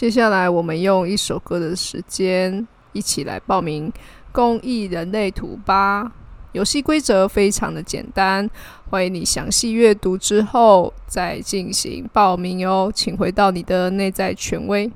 接下来，我们用一首歌的时间，一起来报名公益人类图吧。游戏规则非常的简单，欢迎你详细阅读之后再进行报名哦。请回到你的内在权威。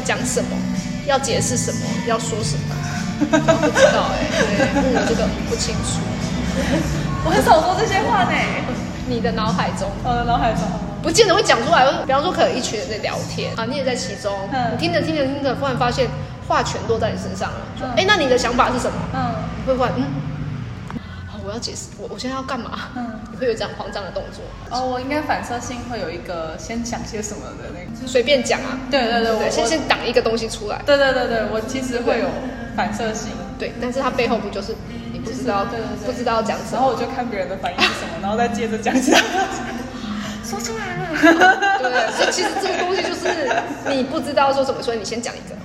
要讲什么，要解释什么，要说什么，不知道哎，对，我，这个不清楚。我很少说这些话呢。你的脑海中，我的脑海中，不见得会讲出来。比方说，可能一群人在聊天啊，你也在其中，你听着听着听着，忽然发现话全落在你身上了。哎，那你的想法是什么？嗯，会不会嗯？我要解释，我我现在要干嘛？嗯，你会有这样慌张的动作？哦，我应该反射性会有一个先讲些什么的那个，随便讲啊。对对对，我先先挡一个东西出来。对对对对，我其实会有反射性。对，但是它背后不就是你不知道，对对对，不知道讲什么，然后我就看别人的反应是什么，然后再接着讲起来。说出来了。对，所以其实这个东西就是你不知道说怎么，所以你先讲一个。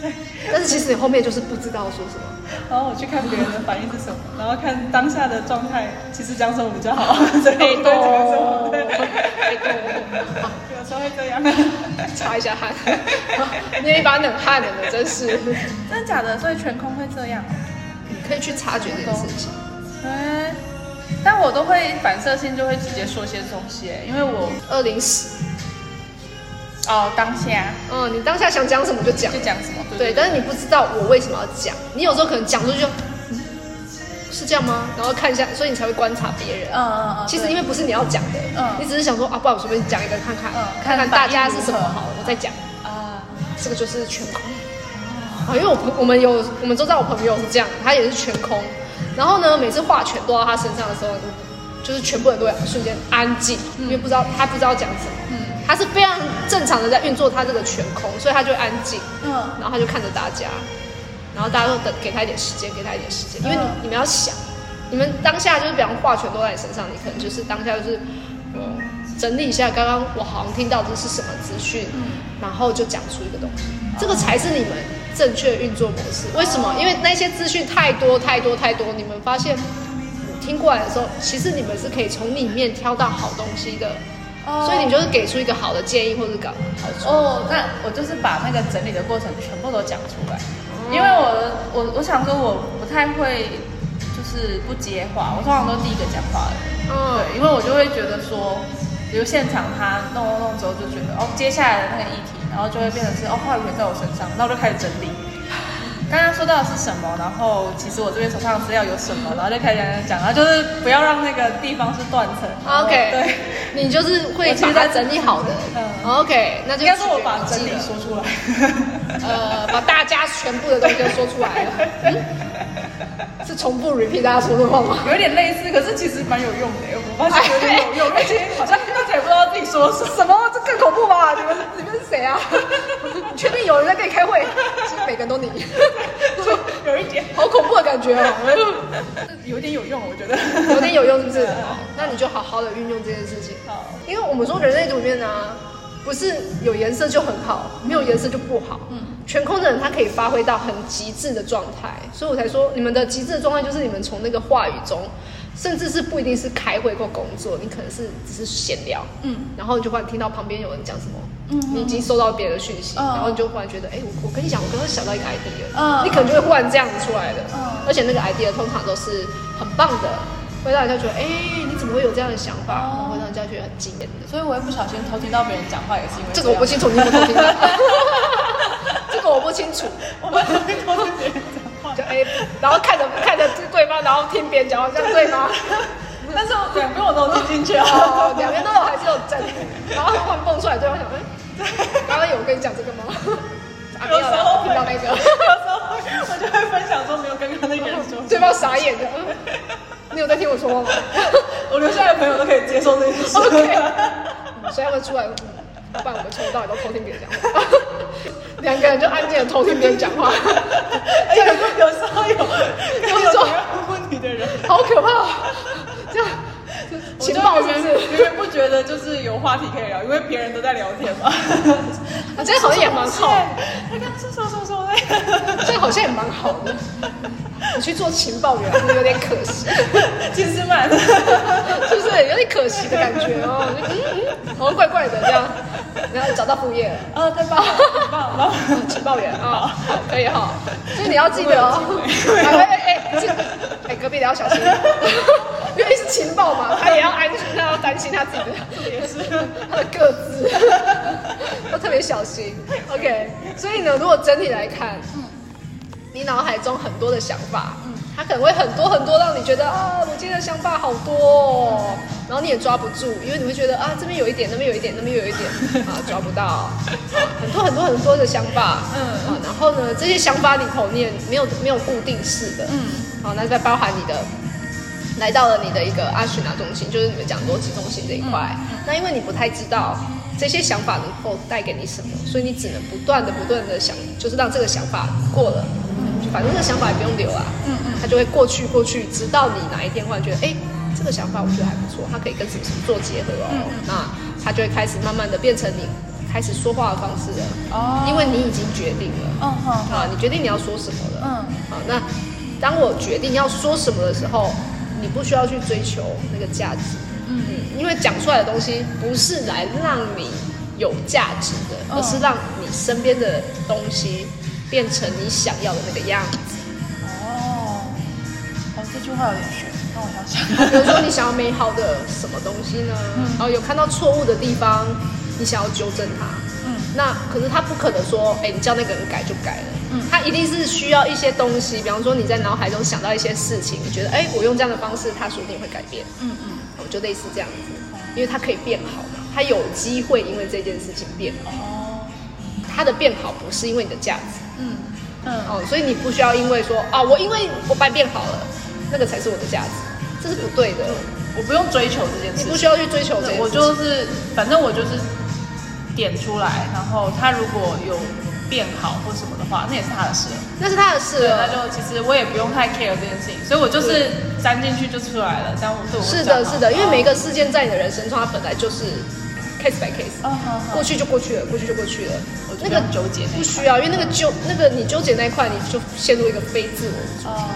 但是其实你后面就是不知道说什么，然后我去看别人的反应是什么，然后看当下的状态，其实讲什么比较好。被动，被动，有时候会这样，擦一下汗，捏一把冷汗的呢，真是。真的假的？所以全空会这样？你可以去察觉这件事情。哎，但我都会反射性就会直接说些东西，因为我二零十。哦，当下，嗯，你当下想讲什么就讲，就讲什么，对，但是你不知道我为什么要讲，你有时候可能讲出去就，是这样吗？然后看一下，所以你才会观察别人，嗯嗯嗯，其实因为不是你要讲的，嗯，你只是想说啊，不然我随便讲一个看看，看看大家是什么好，我再讲，啊，这个就是全空，啊，因为我朋我们有我们周遭我朋友是这样，他也是全空，然后呢，每次话全落到他身上的时候。就是全部人都会瞬间安静，因为不知道他不知道讲什么，嗯，他是非常正常的在运作他这个全空，所以他就安静，嗯，然后他就看着大家，然后大家都等给他一点时间，给他一点时间，因为你你们要想，你们当下就是比方话全都在你身上，你可能就是当下就是我整理一下刚刚我好像听到这是什么资讯，嗯，然后就讲出一个东西，这个才是你们正确运作模式。为什么？因为那些资讯太多太多太多，你们发现。听过来的时候，其实你们是可以从里面挑到好东西的，所以你就是给出一个好的建议或者搞好处。哦，那我就是把那个整理的过程全部都讲出来，因为我我我想说我不太会就是不接话，我通常都第一个讲话的。嗯，对，因为我就会觉得说，比如现场他弄弄弄之后就觉得哦，接下来的那个议题，然后就会变成是哦话语权在我身上，那我就开始整理。刚刚说到的是什么？然后其实我这边手上资料有什么？然后就开始讲，然后就是不要让那个地方是断层。OK，对，你就是会把它整理好的。嗯，OK，那就应该是我把整理说出来。呃，把大家全部的东西都说出来了。是重复 repeat 大家说的话吗？有点类似，可是其实蛮有用的。我发现有点有用，而且好像刚才也不知道自己说是什么，这更恐怖吧？你们你们是谁啊？你确定有人在跟你开会？其实每个人都你。有一点，好恐怖的感觉哦。有点有用，我觉得有点有用，是不是？那你就好好的运用这件事情。好，因为我们说人类图里面呢，不是有颜色就很好，没有颜色就不好。嗯，全空的人他可以发挥到很极致的状态，所以我才说你们的极致的状态就是你们从那个话语中。甚至是不一定是开会或工作，你可能是只是闲聊，嗯，然后你就忽然听到旁边有人讲什么，嗯，你已经收到别人的讯息，然后你就忽然觉得，哎，我我跟你讲，我刚刚想到一个 idea，嗯，你可能就会忽然这样子出来的，嗯，而且那个 idea 通常都是很棒的，会让人家觉得，哎，你怎么会有这样的想法？会让人家觉得很惊艳的。所以我也不小心偷听到别人讲话，也是因为这个我不清楚，你有没有偷听到？这个我不清楚，我们偷听偷听别人讲。就哎，然后看着看着对方，然后听别人讲话，这样对吗？但是两边我都听进去啊，两边都有还是有真，然后突然蹦出来，对方想，哎，刚刚有跟你讲这个吗？有时候听到那个，有时候我就会分享说没有刚刚那个人说，对方傻眼的，你有在听我说话吗？我留下来的朋友都可以接受这件事。OK，所以他们出来。不然我们从头到尾都偷听别人讲话，两个人就安静的偷听别人讲话。有有时候有有时候问题的人，好可怕。这 样情报是不是？因为不觉得就是有话题可以聊，因为别人都在聊天嘛。啊，这样好像也蛮好。他刚刚说说说说，这样好像也蛮好的。你去做情报员，有点可惜。其实蛮，是不是有点可惜的感觉哦？嗯嗯好像怪怪的这样。然后找到副业了，哦，太棒，太棒了，情报员啊，可以哈。所以你要记得哦。哎哎哎，哎，隔壁的要小心，因为是情报嘛，他也要安全，他要担心他自己的，也是他的个子，要特别小心。OK，所以呢，如果整体来看，嗯你脑海中很多的想法，嗯，他可能会很多很多，让你觉得啊，我今天的想法好多，哦，然后你也抓不住，因为你会觉得啊，这边有一点，那边有一点，那边有一点，啊，抓不到，啊，很多很多很多的想法，嗯，啊，然后呢，这些想法里头你也没有没有固定式的，嗯，好，那再包含你的来到了你的一个阿许拿中心，就是你们讲逻辑中心这一块，那因为你不太知道这些想法能够带给你什么，所以你只能不断的不断的想，就是让这个想法过了。反正这个想法也不用留啊，嗯嗯，他就会过去过去，直到你哪一天忽然觉得，哎，这个想法我觉得还不错，它可以跟什么什么做结合哦，那他就会开始慢慢的变成你开始说话的方式了，哦，因为你已经决定了，嗯好，啊，你决定你要说什么了，嗯，好，那当我决定要说什么的时候，你不需要去追求那个价值，嗯嗯，因为讲出来的东西不是来让你有价值的，而是让你身边的东西。变成你想要的那个样子。哦，哦，这句话有点玄，让我想想。比如说，你想要美好的什么东西呢？然后有看到错误的地方，你想要纠正它。嗯，那可是他不可能说，哎，你叫那个人改就改了。嗯，他一定是需要一些东西，比方说你在脑海中想到一些事情，你觉得，哎，我用这样的方式，他说不定会改变。嗯嗯，我就类似这样子，因为它可以变好嘛，它有机会因为这件事情变好。哦，它的变好不是因为你的价值。嗯嗯哦，所以你不需要因为说啊，我因为我白变好了，那个才是我的价值，这是不对的。我不用追求这件事，你不需要去追求这件事，我就是反正我就是点出来，然后他如果有变好或什么的话，那也是他的事，那是他的事，那就其实我也不用太 care 这件事情，所以我就是粘进去就出来了，这样对我是的，是的，因为每一个事件在你的人生中，它本来就是 case by case，过去就过去了，过去就过去了，那个纠结不需要，因为那个纠那个你纠结那一块，你就陷入一个非自我。哦。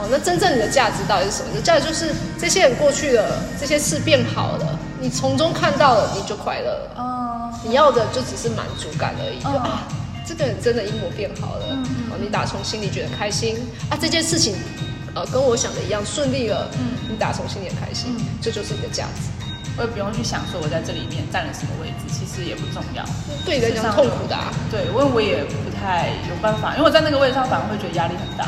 哦，那真正你的价值到底是什么？你价值就是这些人过去了，这些事变好了，你从中看到了，你就快乐了。哦，你要的就只是满足感而已。啊，这个人真的因我变好了。嗯哦，你打从心里觉得开心啊，这件事情，呃，跟我想的一样顺利了。嗯，你打从心里开心，这就是你的价值。我也不用去想说我在这里面占了什么位置，其实也不重要。对你来讲痛苦的。啊对，因为我也不太有办法，因为我在那个位置上反而会觉得压力很大。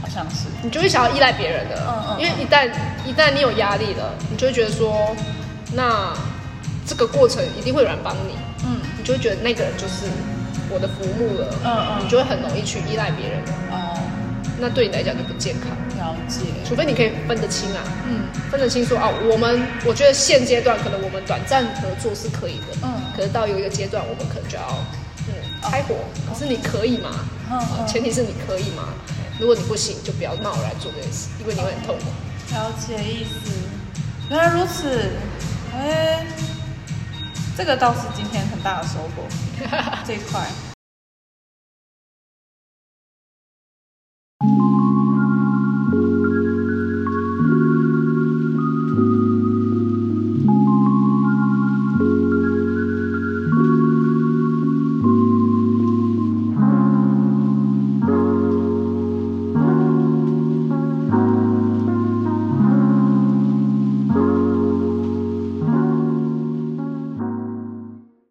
好像是你就会想要依赖别人的，嗯嗯，因为一旦一旦你有压力了，你就会觉得说，那这个过程一定会有人帮你，嗯，你就会觉得那个人就是我的服务了，嗯嗯，你就会很容易去依赖别人，哦，那对你来讲就不健康，了解，除非你可以分得清啊，嗯，分得清说啊，我们我觉得现阶段可能我们短暂合作是可以的，嗯，可是到有一个阶段我们可能就要嗯开火，可是你可以吗？嗯，前提是你可以吗？如果你不行，就不要贸然做这件事，因为你会很痛苦。了解意思，原来如此。哎，这个倒是今天很大的收获，这一块。